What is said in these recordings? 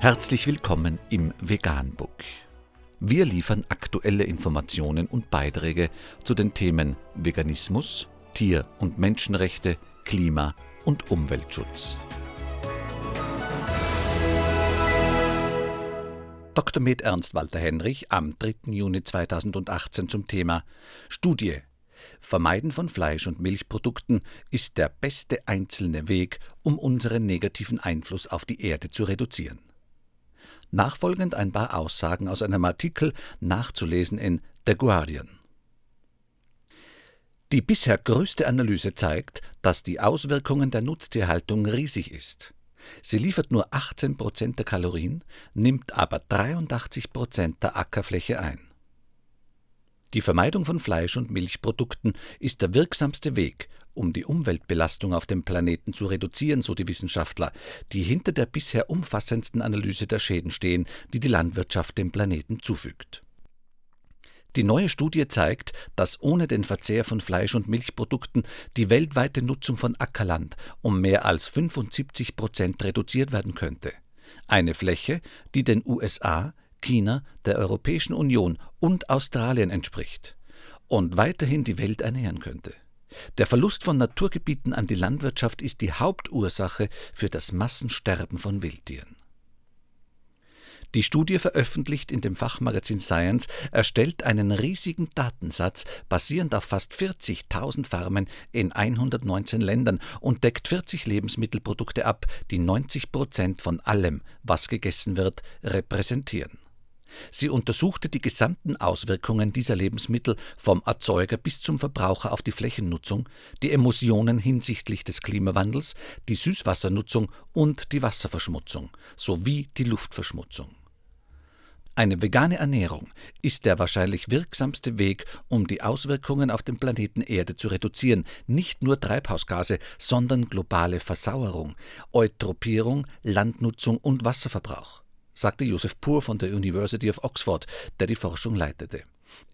Herzlich willkommen im Veganbook. Wir liefern aktuelle Informationen und Beiträge zu den Themen Veganismus, Tier- und Menschenrechte, Klima- und Umweltschutz. Dr. Med Ernst Walter Henrich am 3. Juni 2018 zum Thema Studie Vermeiden von Fleisch- und Milchprodukten ist der beste einzelne Weg, um unseren negativen Einfluss auf die Erde zu reduzieren. Nachfolgend ein paar Aussagen aus einem Artikel nachzulesen in The Guardian. Die bisher größte Analyse zeigt, dass die Auswirkungen der Nutztierhaltung riesig ist. Sie liefert nur 18 Prozent der Kalorien, nimmt aber 83 Prozent der Ackerfläche ein. Die Vermeidung von Fleisch- und Milchprodukten ist der wirksamste Weg, um die Umweltbelastung auf dem Planeten zu reduzieren, so die Wissenschaftler, die hinter der bisher umfassendsten Analyse der Schäden stehen, die die Landwirtschaft dem Planeten zufügt. Die neue Studie zeigt, dass ohne den Verzehr von Fleisch- und Milchprodukten die weltweite Nutzung von Ackerland um mehr als 75 Prozent reduziert werden könnte. Eine Fläche, die den USA, China, der Europäischen Union und Australien entspricht und weiterhin die Welt ernähren könnte. Der Verlust von Naturgebieten an die Landwirtschaft ist die Hauptursache für das Massensterben von Wildtieren. Die Studie veröffentlicht in dem Fachmagazin Science erstellt einen riesigen Datensatz basierend auf fast 40.000 Farmen in 119 Ländern und deckt 40 Lebensmittelprodukte ab, die 90 Prozent von allem, was gegessen wird, repräsentieren. Sie untersuchte die gesamten Auswirkungen dieser Lebensmittel vom Erzeuger bis zum Verbraucher auf die Flächennutzung, die Emissionen hinsichtlich des Klimawandels, die Süßwassernutzung und die Wasserverschmutzung sowie die Luftverschmutzung. Eine vegane Ernährung ist der wahrscheinlich wirksamste Weg, um die Auswirkungen auf den Planeten Erde zu reduzieren, nicht nur Treibhausgase, sondern globale Versauerung, Eutropierung, Landnutzung und Wasserverbrauch sagte Joseph Pur von der University of Oxford, der die Forschung leitete.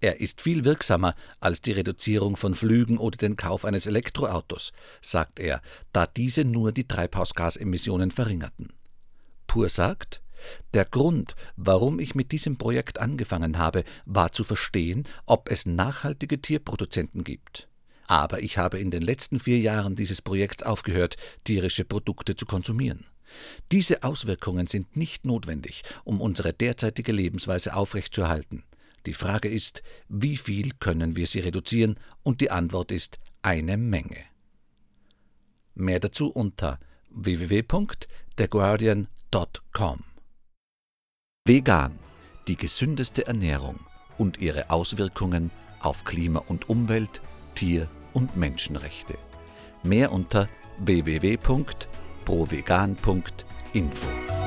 Er ist viel wirksamer als die Reduzierung von Flügen oder den Kauf eines Elektroautos, sagt er, da diese nur die Treibhausgasemissionen verringerten. Pur sagt, der Grund, warum ich mit diesem Projekt angefangen habe, war zu verstehen, ob es nachhaltige Tierproduzenten gibt. Aber ich habe in den letzten vier Jahren dieses Projekts aufgehört, tierische Produkte zu konsumieren. Diese Auswirkungen sind nicht notwendig, um unsere derzeitige Lebensweise aufrechtzuerhalten. Die Frage ist, wie viel können wir sie reduzieren? Und die Antwort ist eine Menge. Mehr dazu unter www.theguardian.com. Vegan, die gesündeste Ernährung und ihre Auswirkungen auf Klima und Umwelt, Tier- und Menschenrechte. Mehr unter www.theguardian.com provegan.info.